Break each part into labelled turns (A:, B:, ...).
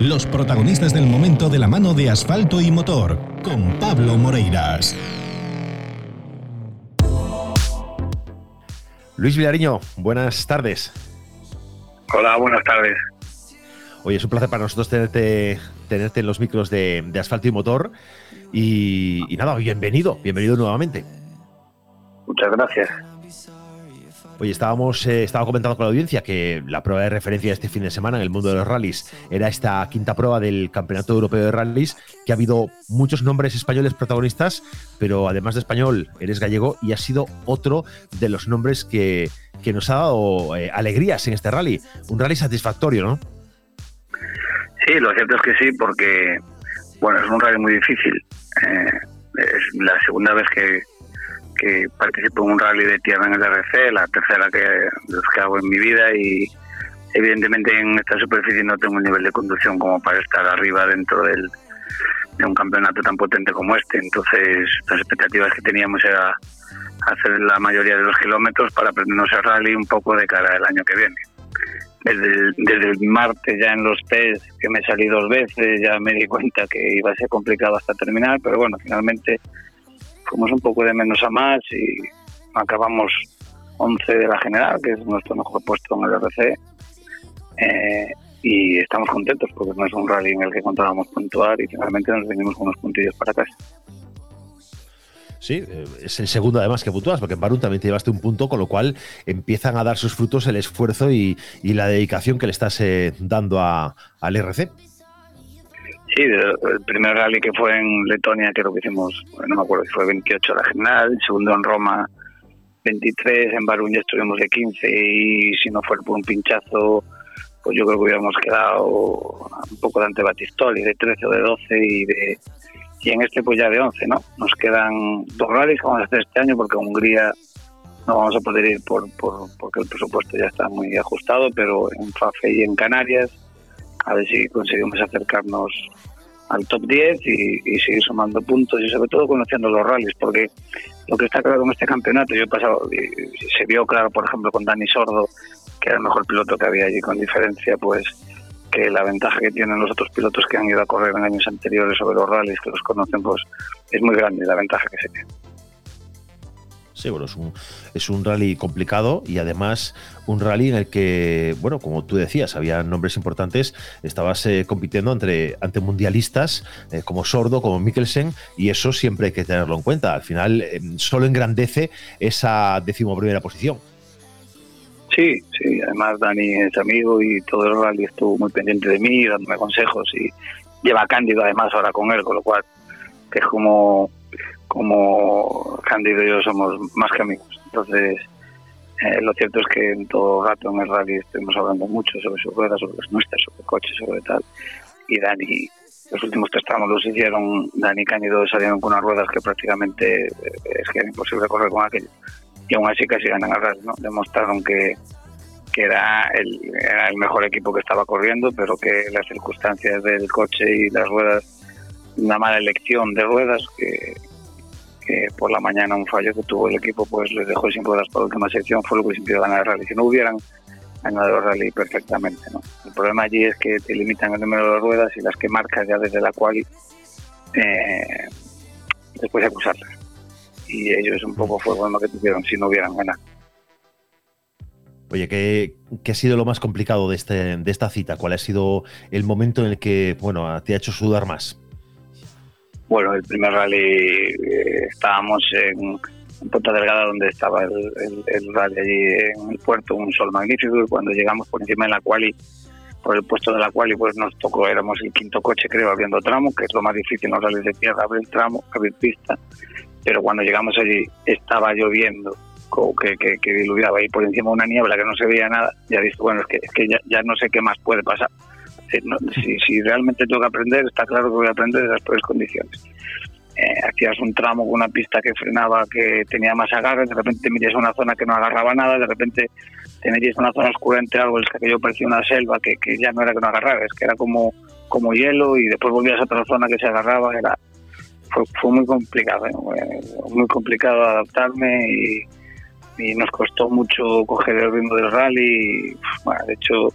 A: Los protagonistas del momento de la mano de asfalto y motor, con Pablo Moreiras.
B: Luis Vilariño, buenas tardes.
C: Hola, buenas tardes.
B: Oye, es un placer para nosotros tenerte, tenerte en los micros de, asfalto y motor. Y, y, nada, bienvenido, bienvenido nuevamente.
C: Muchas gracias.
B: Oye, estábamos, eh, estaba comentando con la audiencia que la prueba de referencia de este fin de semana en el mundo de los rallies era esta quinta prueba del Campeonato Europeo de Rallies, que ha habido muchos nombres españoles protagonistas, pero además de español, eres gallego y ha sido otro de los nombres que, nos ha dado eh, alegrías en este rally. Un rally satisfactorio, ¿no?
C: Sí, lo cierto es que sí, porque bueno, es un rally muy difícil. Eh, es la segunda vez que, que participo en un rally de tierra en el RC, la tercera que, que hago en mi vida y evidentemente en esta superficie no tengo un nivel de conducción como para estar arriba dentro del, de un campeonato tan potente como este. Entonces las expectativas que teníamos era hacer la mayoría de los kilómetros para aprendernos el rally un poco de cara al año que viene. Desde el, desde el martes ya en los test que me salí dos veces ya me di cuenta que iba a ser complicado hasta terminar, pero bueno, finalmente fuimos un poco de menos a más y acabamos 11 de la general, que es nuestro mejor puesto en el RC. Eh, y estamos contentos porque no es un rally en el que contábamos puntuar y finalmente nos venimos con unos puntillos para casa.
B: Sí, eh, es el segundo además que puntúas, porque en Barun también te llevaste un punto, con lo cual empiezan a dar sus frutos el esfuerzo y, la dedicación que le estás eh, dando a, al RC.
C: Sí, el primer rally que fue en Letonia, creo que hicimos, no me acuerdo si fue 28 la general, el segundo en Roma 23, en Baruña estuvimos de 15 y si no fuera por un pinchazo, pues yo creo que hubiéramos quedado un poco de ante Batistoli, de 13 o de 12 y de y en este pues ya de 11, ¿no? Nos quedan dos rallies que vamos a hacer este año porque Hungría no vamos a poder ir por, por, porque el presupuesto ya está muy ajustado, pero en FAFE y en Canarias a ver si conseguimos acercarnos al top 10 y, seguir sumando puntos y sobre todo conociendo los rallies, porque lo que está claro en este campeonato, yo he pasado, se vio claro, por ejemplo, con Dani Sordo, que era el mejor piloto que había allí con diferencia, pues que la ventaja que tienen los otros pilotos que han ido a correr en años anteriores sobre los rallies, que los conocen, pues es muy grande la ventaja que se tiene.
B: Sí, bueno, es un, es un rally complicado y además un rally en el que, bueno, como tú decías, había nombres importantes, estabas eh, compitiendo entre, ante mundialistas eh, como Sordo, como Mikkelsen, y eso siempre hay que tenerlo en cuenta. Al final, eh, solo engrandece esa decimoprimera posición.
C: Sí, sí, además Dani es amigo y todo el rally estuvo muy pendiente de mí, dándome consejos y lleva Cándido además ahora con él, con lo cual es como como Cándido y yo somos más que amigos. Entonces, eh, lo cierto es que en todo rato en el rally estuvimos hablando mucho sobre sus ruedas, sobre las nuestras, sobre coches, sobre tal. Y Dani, los últimos tres tramos los hicieron, Dani y Cándido salieron con unas ruedas que prácticamente eh, es que era imposible correr con aquello. Y aún así casi ganan el rally, ¿no? Demostraron que, que era el, era el mejor equipo que estaba corriendo, pero que las circunstancias del coche y las ruedas, una mala elección de ruedas que, que por la mañana un fallo que tuvo el equipo pues les dejó sin ruedas por la última sección, fue lo que les impidió ganar el rally. Si no hubieran ganado el rally perfectamente, ¿no? El problema allí es que te limitan el número de ruedas y las que marcas ya desde la cual eh, después acusarlas. Y ellos un poco fue lo que tuvieron si no hubieran ganado.
B: Oye, ¿qué, ¿qué, ha sido lo más complicado de, este, de esta cita? ¿Cuál ha sido el momento en el que bueno, te ha hecho sudar más?
C: Bueno, el primer rally eh, estábamos en, Punta Delgada donde estaba el, rally allí en el puerto, un sol magnífico y cuando llegamos por encima de la quali, por el puesto de la quali, pues nos tocó, éramos el quinto coche creo abriendo tramo, que es lo más difícil en los rallies de tierra, abrir tramo, abrir pista, pero cuando llegamos allí estaba lloviendo, que, que, que diluviaba ahí por encima una niebla que no se veía nada, ya dije, bueno, es que, es que ya, ya no sé qué más puede pasar si, si, realmente tengo que aprender, está claro que voy a aprender en las peores condiciones. Eh, hacías un tramo con una pista que frenaba, que tenía más agarre, de repente te metías una zona que no agarraba nada, de repente te metías una zona oscura entre árboles que yo parecía una selva, que, que ya no era que no agarraba, es que era como, como hielo y después volvías a otra zona que se agarraba, era fue, fue muy complicado, ¿eh? muy complicado adaptarme y, y, nos costó mucho coger el ritmo del rally. Y, bueno, de hecho,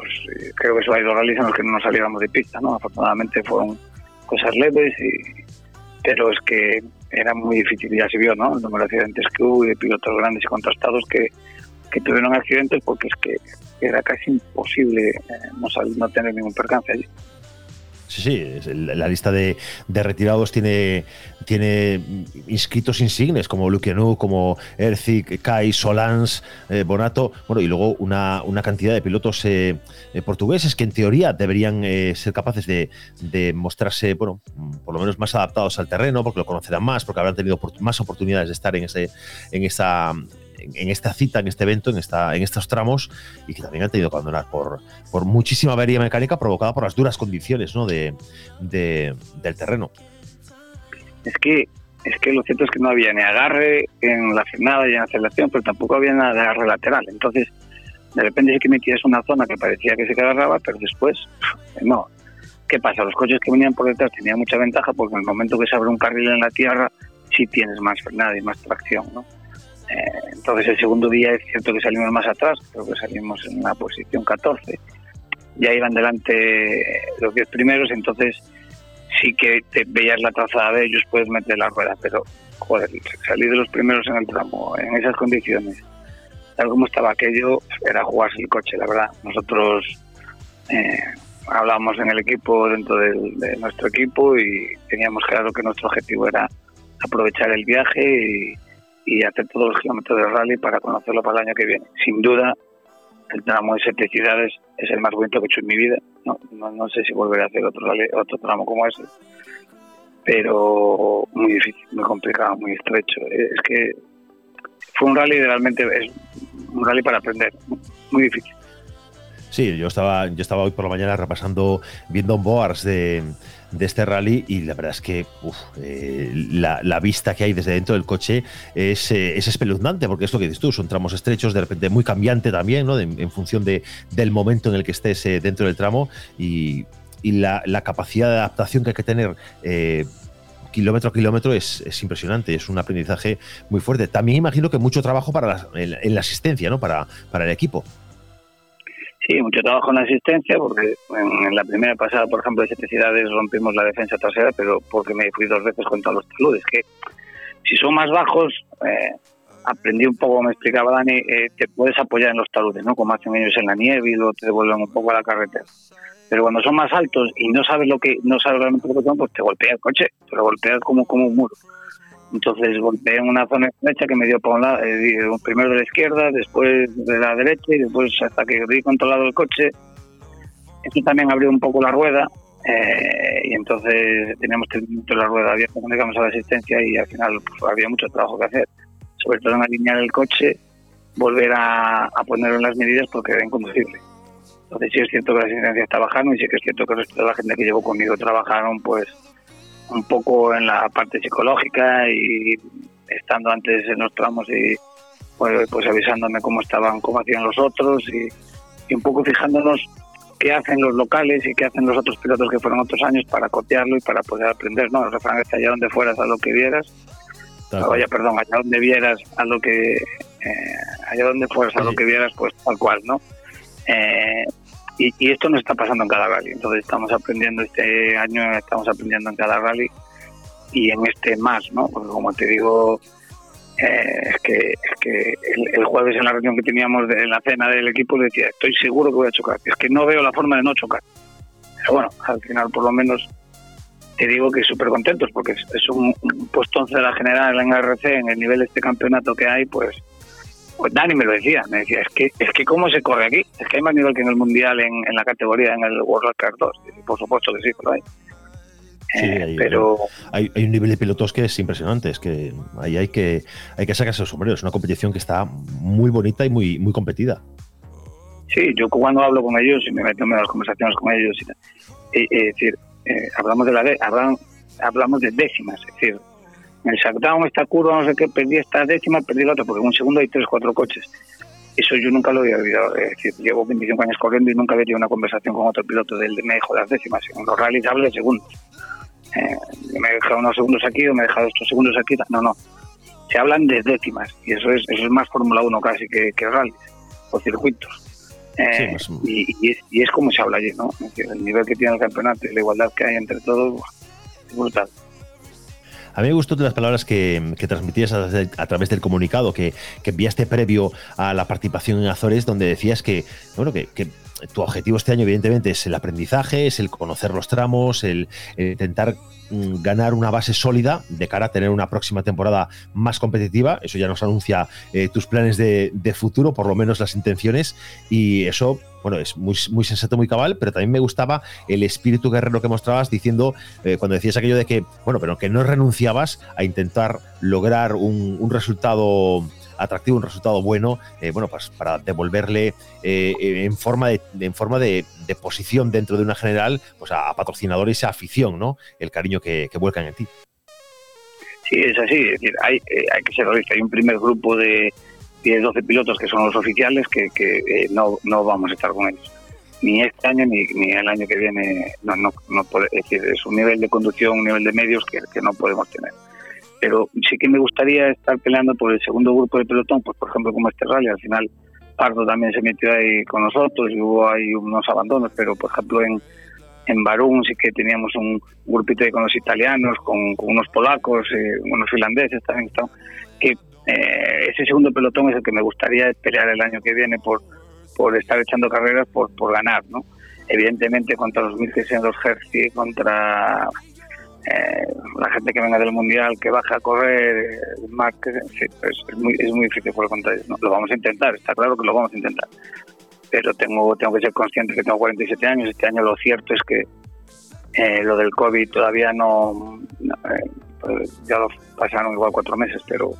C: pues eh, creo que eso hay dos rallies en los que no nos saliéramos de pista, ¿no? Afortunadamente fueron cosas leves, y, pero es que era muy difícil, ya se vio, ¿no? El número de accidentes que hubo de pilotos grandes y contrastados que, que tuvieron accidentes porque es que era casi imposible eh, no, no tener ningún percance allí.
B: Sí, sí, la lista de, retirados tiene, tiene inscritos insignes como Luciano, como Erzik, Kai, Solans, eh, Bonato, bueno, y luego una, una cantidad de pilotos eh, eh, portugueses que en teoría deberían ser capaces de, de, mostrarse, bueno, por lo menos más adaptados al terreno, porque lo conocerán más, porque habrán tenido más oportunidades de estar en, ese, en, esa, en, esta cita, en este evento, en, esta, en estos tramos, y que también han tenido que abandonar por, por muchísima avería mecánica provocada por las duras condiciones ¿no? de, del terreno.
C: Es que es que lo cierto es que no había ni agarre en la frenada y en la aceleración, pero tampoco había nada de agarre lateral. Entonces, de repente sí que metías una zona que parecía que se agarraba, pero después, no. ¿Qué pasa? Los coches que venían por detrás tenían mucha ventaja porque en el momento que se abre un carril en la tierra, sí tienes más frenada y más tracción, ¿no? Eh, entonces el segundo día es cierto que salimos más atrás, creo que salimos en la posición 14. Ya iban delante los 10 primeros, entonces sí que te veías la trazada de ellos, puedes meter la rueda, pero salir de los primeros en el tramo, en esas condiciones, tal como estaba aquello, era jugarse el coche, la verdad. Nosotros eh, hablábamos en el equipo, dentro de nuestro equipo, y teníamos claro que nuestro objetivo era aprovechar el viaje y y hacer todos los kilómetros de rally para conocerlo para el año que viene. Sin duda, el tramo de siete ciudades es el más bonito que he hecho en mi vida. No, no, sé si volveré a hacer otro, rally, otro tramo como ese, pero muy difícil, muy complicado, muy estrecho. Es que fue un rally realmente, es un rally para aprender, muy difícil.
B: Sí, yo estaba, yo estaba hoy por la mañana repasando, viendo boards de, de este rally y la verdad es que eh, la, vista que hay desde dentro del coche es, eh, es, espeluznante porque es lo que dices tú, son tramos estrechos, de repente muy cambiante también, ¿no? en función de, del momento en el que estés eh, dentro del tramo y, y la, la, capacidad de adaptación que hay que tener kilómetro a kilómetro es, es, impresionante, es un aprendizaje muy fuerte. También imagino que mucho trabajo para la, en, la asistencia, ¿no? Para, para el equipo.
C: Sí, mucho trabajo en la asistencia, porque en, la primera pasada, por ejemplo, de siete ciudades rompimos la defensa trasera, pero porque me fui dos veces contra los taludes, que si son más bajos, eh, aprendí un poco, me explicaba Dani, eh, te puedes apoyar en los taludes, ¿no? Como hacen ellos en la nieve y luego te devuelven un poco a la carretera. Pero cuando son más altos y no sabes lo que no sabes realmente lo que son, pues te golpea el coche, te lo golpea como, como un muro. Entonces golpeé en una zona estrecha que me dio por un lado, eh, primero de la izquierda, después de la derecha y después hasta que di controlado el coche. Esto también abrió un poco la rueda eh, y entonces teníamos que tener la rueda abierta cuando llegamos a la asistencia y al final pues, había mucho trabajo que hacer, sobre todo en alinear el coche, volver a, a ponerlo en las medidas porque era inconducible. Entonces sí es cierto que la asistencia está bajando y sí que es cierto que el resto de la gente que llevó conmigo trabajaron pues un poco en la parte psicológica y estando antes en los tramos y pues, pues avisándome cómo estaban, cómo hacían los otros y, un poco fijándonos qué hacen los locales y qué hacen los otros pilotos que fueron otros años para copiarlo y para poder aprender, ¿no? El refrán es allá donde fueras a lo que vieras, vaya, perdón, allá donde vieras a lo que, eh, allá donde fueras a lo que vieras, pues tal cual, ¿no? Eh, y, esto no está pasando en cada rally. Entonces estamos aprendiendo este año, estamos aprendiendo en cada rally y en este más, ¿no? Porque como te digo, eh, es que, es que el, jueves en la reunión que teníamos de, en la cena del equipo decía, estoy seguro que voy a chocar. Es que no veo la forma de no chocar. Pero bueno, al final por lo menos te digo que súper contentos porque es, un, un puesto en la general en RC, en el nivel de este campeonato que hay, pues pues Dani me lo decía, me decía, es que, es que cómo se corre aquí, es que hay más nivel que en el Mundial en, la categoría, en el World Cup 2, por supuesto que sí, pero hay.
B: Sí, eh, pero hay, hay, un nivel de pilotos que es impresionante, es que ahí hay que, hay que sacarse los sombreros, es una competición que está muy bonita y muy, muy competida.
C: Sí, yo cuando hablo con ellos y me meto en las conversaciones con ellos, y, es decir, eh, hablamos de la hablamos de décimas, es decir, el shutdown, esta curva, no sé qué, perdí esta décima, perdí la otra, porque en un segundo hay tres, cuatro coches. Eso yo nunca lo había olvidado. Es decir, llevo 25 años corriendo y nunca había tenido una conversación con otro piloto del me dejo las décimas. En los rallies hablo de segundos. Eh, me he dejado unos segundos aquí o me he dejado estos segundos aquí. No, no. Se hablan de décimas y eso es, eso es más Fórmula 1 casi que, que rallies o circuitos. Eh, y, es, como se habla allí, ¿no? el nivel que tiene el campeonato y la igualdad que hay entre todos es brutal.
B: A mí me gustó de las palabras que, transmitías a, través del comunicado que, enviaste previo a la participación en Azores, donde decías que, bueno, que, tu objetivo este año, evidentemente, es el aprendizaje, es el conocer los tramos, el intentar Mm, ganar una base sólida de cara a tener una próxima temporada más competitiva. Eso ya nos anuncia eh, tus planes de, futuro, por lo menos las intenciones. Y eso, bueno, es muy, muy sensato, muy cabal, pero también me gustaba el espíritu guerrero que mostrabas diciendo, eh, cuando decías aquello de que, bueno, pero que no renunciabas a intentar lograr un, un resultado atractivo, un resultado bueno, eh, bueno, pues para devolverle eh, en forma de, en forma de, posición dentro de una general, pues a, patrocinadores a afición, ¿no? El cariño que, vuelcan en ti.
C: Sí, es así, es decir, hay, eh, hay que ser realista, hay un primer grupo de 10, 12 pilotos que son los oficiales que, que no, no vamos a estar con ellos. Ni este año ni, ni el año que viene no, no, no puede, es decir, es un nivel de conducción, un nivel de medios que, que no podemos tener. Pero sí que me gustaría estar peleando por el segundo grupo de pelotón, pues por ejemplo como este rally, al final Pardo también se metió ahí con nosotros y hubo ahí unos abandonos, pero por ejemplo en, en Barún sí que teníamos un grupito ahí con los italianos, con, unos polacos, eh, unos finlandeses también, que eh, ese segundo pelotón es el que me gustaría pelear el año que viene por, por estar echando carreras, por, por ganar, ¿no? Evidentemente contra los 1600 Hertz, contra eh, la gente que venga del mundial, que baja a correr, eh, más es, muy, es muy difícil por contra ¿no? Lo vamos a intentar, está claro que lo vamos a intentar. Pero tengo, tengo que ser consciente que tengo 47 años. Este año lo cierto es que eh, lo del COVID todavía no. Pues ya lo pasaron igual cuatro meses, pero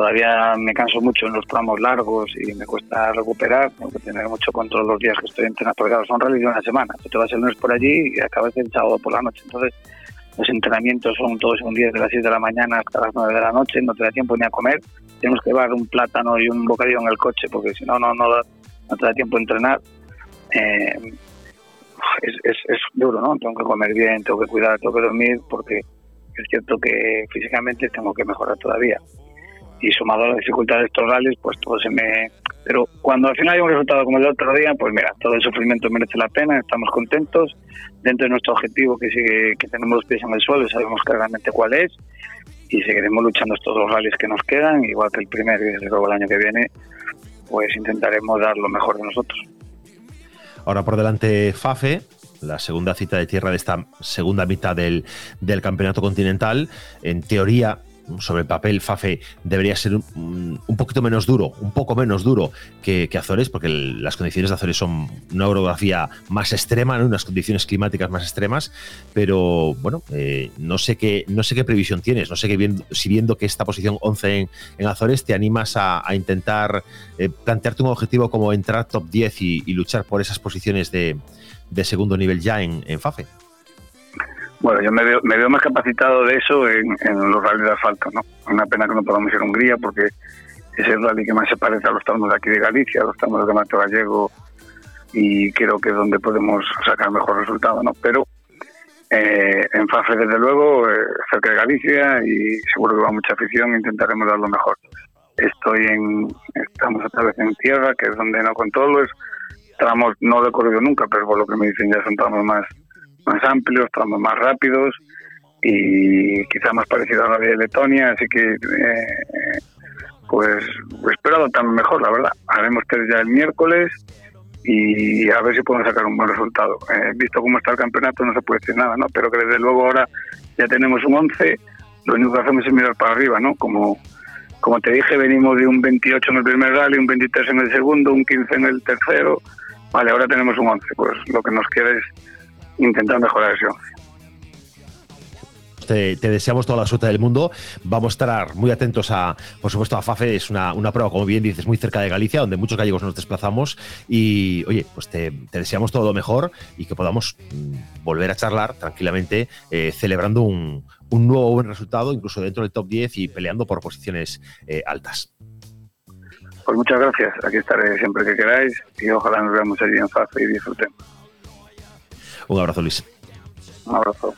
C: todavía me canso mucho en los tramos largos y me cuesta recuperar. Tengo que tener mucho control los días que estoy entrenando, porque claro, son rallies de una semana. Tú te vas el lunes por allí y acabas el sábado por la noche. Entonces los entrenamientos son todos un día de las 6 de la mañana hasta las 9 de la noche, no te da tiempo ni a comer. Tenemos que llevar un plátano y un bocadillo en el coche porque si no, no, no, no te da tiempo entrenar. Eh, es, es, es, duro, ¿no? Tengo que comer bien, tengo que cuidar, tengo que dormir porque es cierto que físicamente tengo que mejorar todavía. Y sumado a la dificultad de estos rallies, pues todo se me... Pero cuando al final hay un resultado como el otro día, pues mira, todo el sufrimiento merece la pena, estamos contentos dentro de nuestro objetivo que sigue, que tenemos los pies en el suelo, sabemos claramente cuál es y seguiremos luchando estos dos rallies que nos quedan, igual que el primer y desde luego el año que viene, pues intentaremos dar lo mejor de nosotros.
B: Ahora por delante Fafe, la segunda cita de tierra de esta segunda mitad del, del campeonato continental. En teoría, sobre el papel Fafe debería ser un, poquito menos duro, un poco menos duro que, Azores, porque las condiciones de Azores son una orografía más extrema, unas condiciones climáticas más extremas, pero bueno, eh, no, sé qué, no sé qué previsión tienes, no sé qué si viendo que esta posición 11 en, Azores te animas a, intentar eh, plantearte un objetivo como entrar top 10 y, luchar por esas posiciones de, segundo nivel ya en, en Fafe.
C: Bueno, yo me veo, me veo más capacitado de eso en, los rallies de asfalto, ¿no? Una pena que no podamos ir a Hungría porque es el rally que más se parece a los tramos de aquí de Galicia, a los tramos de Mato Gallego y creo que es donde podemos sacar mejor resultado, ¿no? Pero eh, en FAFE, desde luego, eh, cerca de Galicia y seguro que va mucha afición, intentaremos dar lo mejor. Estoy en, estamos otra vez en tierra, que es donde no controlo, es tramos no he corrido nunca, pero por lo que me dicen ya son tramos más más amplios, tramos más rápidos y quizá más parecido a la de Letonia, así que eh, pues espero adoptarme mejor, la verdad. Haremos test ya el miércoles y a ver si podemos sacar un buen resultado. Eh, visto cómo está el campeonato no se puede decir nada, ¿no? Pero que desde luego ahora ya tenemos un 11, lo único que hacemos es mirar para arriba, ¿no? Como, como te dije, venimos de un 28 en el primer rally, un 23 en el segundo, un 15 en el tercero. Vale, ahora tenemos un 11, pues lo que nos queda es intentar mejorar eso.
B: Te, deseamos toda la suerte del mundo. Vamos a estar muy atentos a, por supuesto, a FAFE. Es una, prueba, como bien dices, muy cerca de Galicia, donde muchos gallegos nos desplazamos. Y, oye, pues te, deseamos todo lo mejor y que podamos mm, volver a charlar tranquilamente, eh, celebrando un, nuevo buen resultado, incluso dentro del top 10 y peleando por posiciones eh, altas.
C: Pues muchas gracias. Aquí estaré siempre que queráis y ojalá nos veamos allí en FAFE y disfrutemos.
B: Un abrazo, Luis.
C: Un abrazo.